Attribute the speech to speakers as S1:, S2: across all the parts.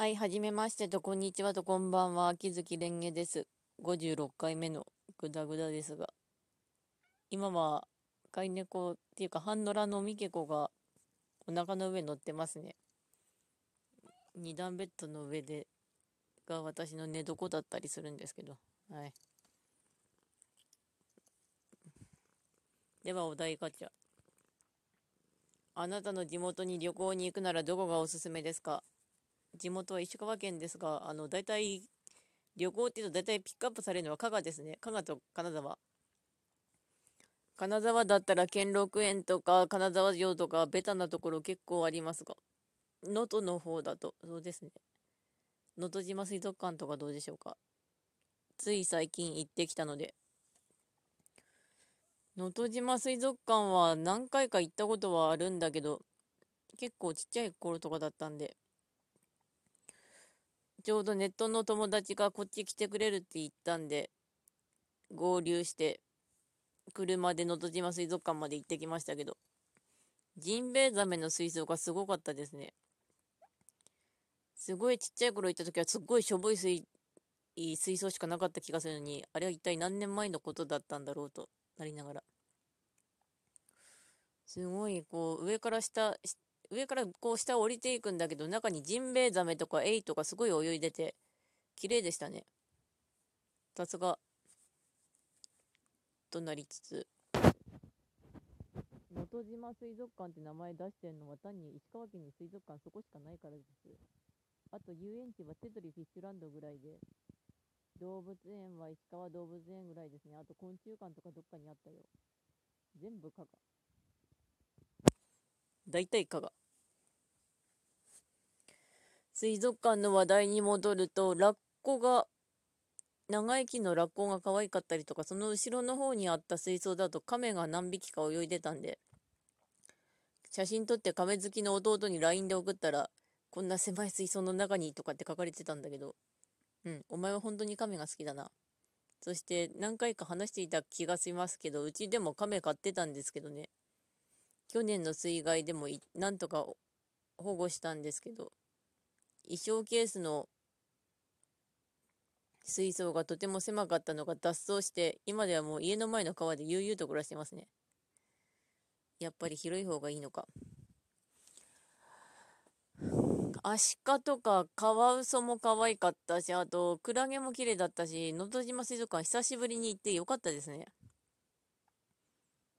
S1: はい、はじめましてと、こんにちはと、こんばんは。秋月蓮華です。56回目のグダグダですが、今は飼い猫っていうか、ハンドラのミケコがお腹の上に乗ってますね。二段ベッドの上で、が私の寝床だったりするんですけど、はい。では、お題ガチャ。あなたの地元に旅行に行くならどこがおすすめですか？地元は石川県ですが、あの、大体、旅行っていうと大体ピックアップされるのは加賀ですね。加賀と金沢。金沢だったら兼六園とか金沢城とかベタなところ結構ありますが、能登の方だと、そうですね。能登島水族館とかどうでしょうか。つい最近行ってきたので。能登島水族館は何回か行ったことはあるんだけど、結構ちっちゃい頃とかだったんで、ちょうどネットの友達がこっち来てくれるって言ったんで、合流して、車でのど島水族館まで行ってきましたけど、ジンベエザメの水槽がすごかったですね。すごいちっちゃい頃行った時はすっごいしょぼい水水槽しかなかった気がするのに、あれは一体何年前のことだったんだろうとなりながら。すごい、こう、上から下、上からこう下降りていくんだけど、中にジンベエザメとかエイとかすごい泳いでて、綺麗でしたね。さすが、となりつつ、能登島水族館って名前出してるのは単に石川県に水族館そこしかないからです。あと遊園地はテトリフィッシュランドぐらいで、動物園は石川動物園ぐらいですね。あと昆虫館とかどっかにあったよ。全部加賀。大体加賀。水族館の話題に戻ると、ラッコが、長生きのラッコが可愛かったりとか、その後ろの方にあった水槽だと亀が何匹か泳いでたんで、写真撮って亀好きの弟に LINE で送ったら、こんな狭い水槽の中にとかって書かれてたんだけど、うん、お前は本当に亀が好きだな。そして何回か話していた気がしますけど、うちでも亀飼ってたんですけどね。去年の水害でもなんとか保護したんですけど、衣装ケースの水槽がとても狭かったのが脱走して、今ではもう家の前の川で悠々と暮らしてますね。やっぱり広い方がいいのか。アシカとかカワウソも可愛かったし、あとクラゲも綺麗だったし、のど島水族館久しぶりに行ってよかったですね。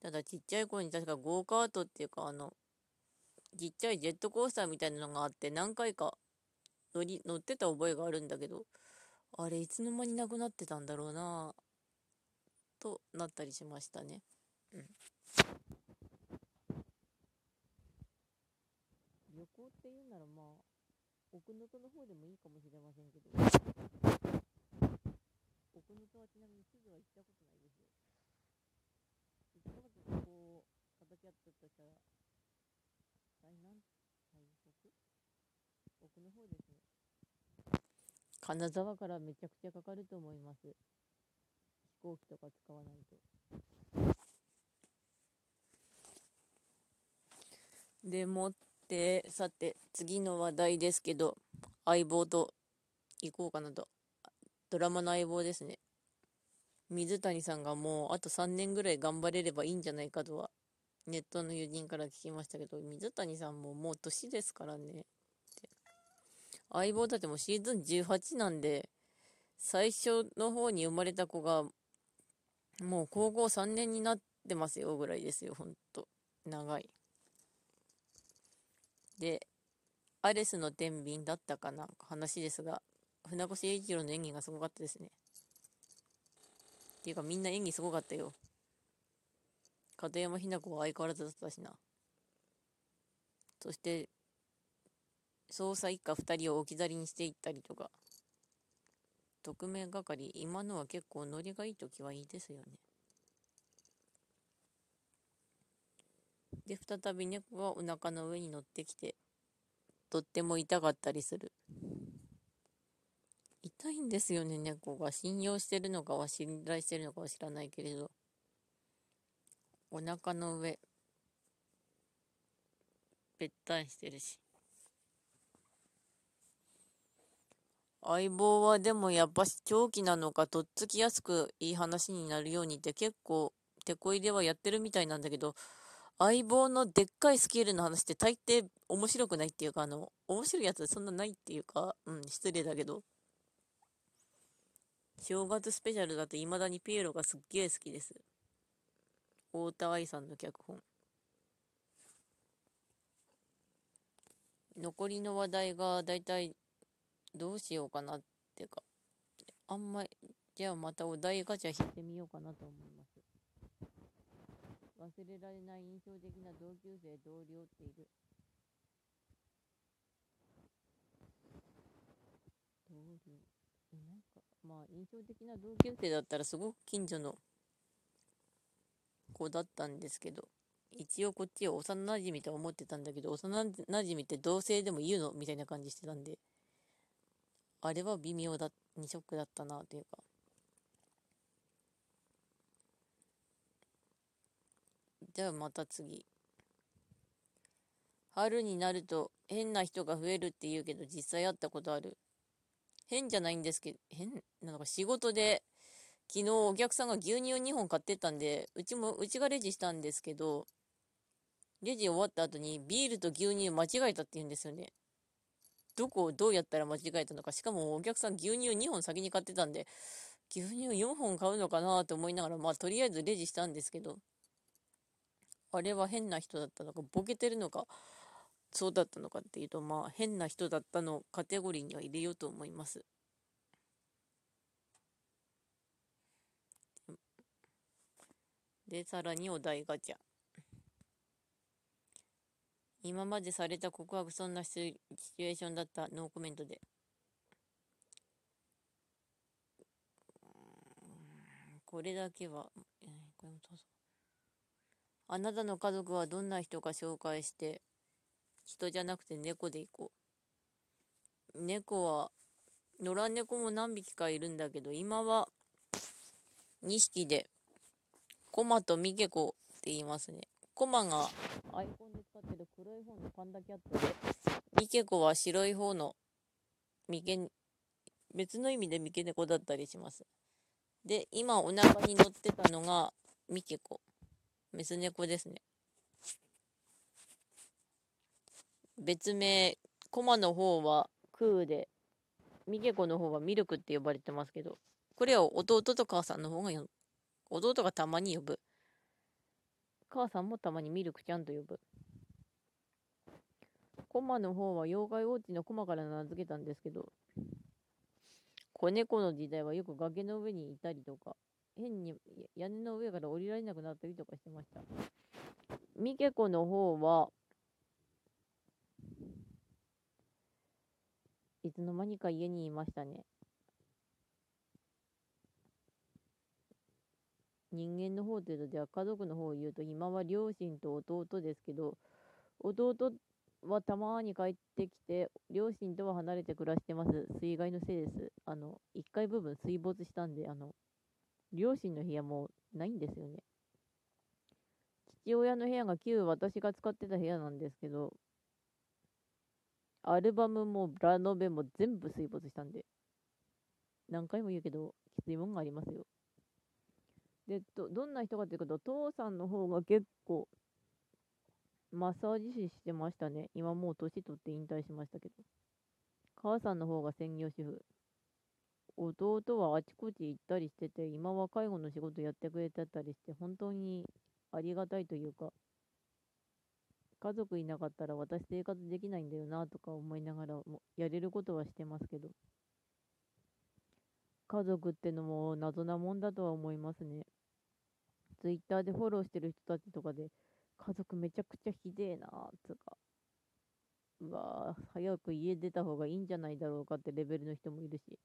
S1: ただちっちゃい頃に確かゴーカートっていうかあの、ちっちゃいジェットコースターみたいなのがあって何回か乗り、乗ってた覚えがあるんだけど、あれいつの間になくなってたんだろうなとなったりしましたね。うん。旅行っていうならまあ、奥能登の方でもいいかもしれませんけど、奥能登はちなみに地図は行ったことないですよ。行ったことこう、形あったとしたら、最南最北？奥の方です。金沢からめちゃくちゃかかると思います。飛行機とか使わないと。でもって、さて、次の話題ですけど、相棒と行こうかなと。ドラマの相棒ですね。水谷さんがもうあと3年ぐらい頑張れればいいんじゃないかとは、ネットの友人から聞きましたけど、水谷さんももう年ですからね。相棒だってもシーズン18なんで、最初の方に生まれた子が、もう高校3年になってますよぐらいですよ、ほんと。長い。で、アレスの天秤だったかな話ですが、船越英一郎の演技がすごかったですね。っていうかみんな演技すごかったよ。片山雛子は相変わらずだったしな。そして、捜査一課2人を置き去りにしていったりとか、特命係、今のは結構ノリがいい時はいいですよね。で、再び猫がお腹の上に乗ってきて、とっても痛かったりする。痛いんですよね、猫が。信用してるのかは信頼してるのかは知らないけれど。お腹の上、ぺったんしてるし。相棒はでもやっぱし長期なのかとっつきやすくいい話になるようにって結構手こ入れはやってるみたいなんだけど相棒のでっかいスケールの話って大抵面白くないっていうかあの面白いやつそんなないっていうかうん失礼だけど。正月スペシャルだと未だにピエロがすっげえ好きです。太田愛さんの脚本。残りの話題がだいたいどうしようかなってか、あんまり、じゃあまたお題ガチャ引いてみようかなと思います。忘れられない印象的な同級生、同僚っている。同僚？なんか、まあ、印象的な同級生だったらすごく近所の子だったんですけど、一応こっちは幼馴染と思ってたんだけど、幼馴染って同性でも言うの？みたいな感じしてたんで、あれは微妙だ、にショックだったなというか。じゃあまた次。春になると変な人が増えるって言うけど実際会ったことある。変じゃないんですけど、変、なんか仕事で昨日お客さんが牛乳を2本買ってったんで、うちも、うちがレジしたんですけど、レジ終わった後にビールと牛乳間違えたって言うんですよね。どこをどうやったら間違えたのか。しかもお客さん牛乳2本先に買ってたんで、牛乳4本買うのかなと思いながら、まあとりあえずレジしたんですけど、あれは変な人だったのか、ボケてるのか、そうだったのかっていうと、まあ変な人だったのカテゴリーには入れようと思います。で、さらにお題ガチャ。今までされた告白そんなシチュエーションだった？ノーコメントで。これだけは、えー、これもどうぞ。あなたの家族はどんな人か紹介して、人じゃなくて猫で行こう。猫は、野良猫も何匹かいるんだけど、今は2匹で、コマとミケコって言いますね。コマがアイコンでる黒い方のパンダキャットで、ミケコは白い方のミケ、別の意味でミケネコだったりします。で、今お腹に乗ってたのがミケコ。メス猫ですね。別名、コマの方はクーで、ミケコの方はミルクって呼ばれてますけど、これを弟と母さんの方が弟がたまに呼ぶ。母さんもたまにミルクちゃんと呼ぶ。コマの方は妖怪ウォッチのコマから名付けたんですけど、子猫の時代はよく崖の上にいたりとか、変に屋根の上から降りられなくなったりとかしてました。ミケコの方は、いつの間にか家にいましたね。人間の方というと、では家族の方を言うと、今は両親と弟ですけど、弟はたまに帰ってきて、両親とは離れて暮らしてます。水害のせいです。あの、1階部分水没したんで、あの、両親の部屋もないんですよね。父親の部屋が旧私が使ってた部屋なんですけど、アルバムもラノベも全部水没したんで、何回も言うけど、きついもんがありますよ。で、ど、どんな人かというと、父さんの方が結構、マッサージ師してましたね。今もう年取って引退しましたけど。母さんの方が専業主婦。弟はあちこち行ったりしてて、今は介護の仕事やってくれてたりして、本当にありがたいというか、家族いなかったら私生活できないんだよなとか思いながらも、やれることはしてますけど。家族ってのも謎なもんだとは思いますね。ツイッターでフォローしてる人たちとかで、家族めちゃくちゃひでえなーつか、うわー早く家出た方がいいんじゃないだろうかってレベルの人もいるし。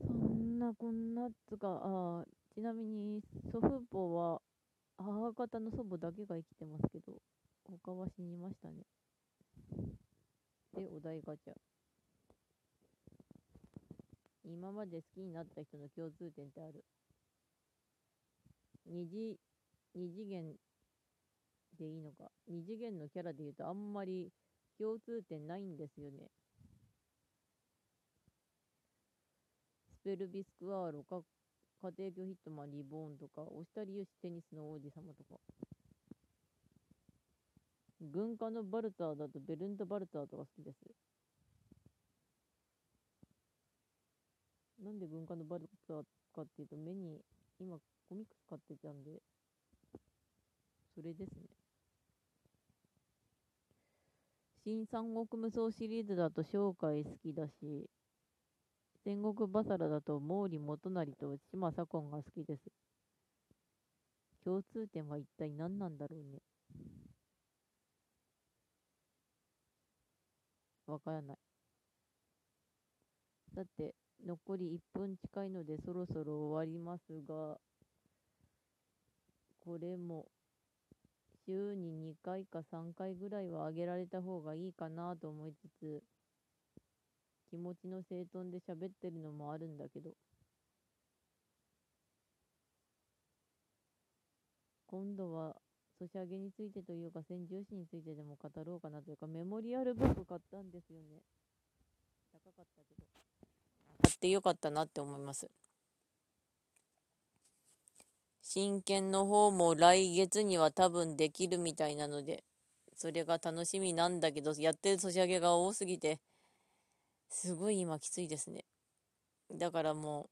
S1: そんなこんなつか、あちなみに祖父母は母方の祖母だけが生きてますけど、他は死にましたね。で、お題ガチャ。今まで好きになった人の共通点ってある？二次、二次元でいいのか？二次元のキャラで言うとあんまり共通点ないんですよね。スペルビスクワーロか、家庭教ヒットマンリボーンとか、押したりよしテニスの王子様とか。軍艦のバルターだとベルント・バルターとか好きです。なんで軍艦のバルターかっていうと、目に今コミックス買ってたんで、それですね。新三国無双シリーズだと紹介好きだし、戦国バサラだと毛利元就と島左近が好きです。共通点は一体何なんだろうね。わからない。さて、残り1分近いのでそろそろ終わりますが、これも週に2回か3回ぐらいは上げられた方がいいかなと思いつつ、気持ちの整頓で喋ってるのもあるんだけど、今度はソシャゲについてというか戦重視についてでも語ろうかなというかメモリアルブック買ったんですよね。高かったけど。買ってよかったなって思います。真剣の方も来月には多分できるみたいなので、それが楽しみなんだけど、やってる年上げが多すぎて、すごい今きついですね。だからも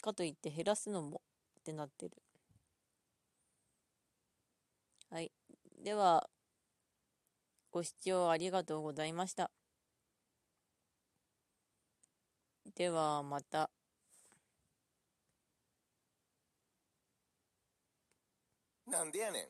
S1: う、かといって減らすのもってなってる。はい。では、ご視聴ありがとうございました。ではまた。
S2: ¿Entienden?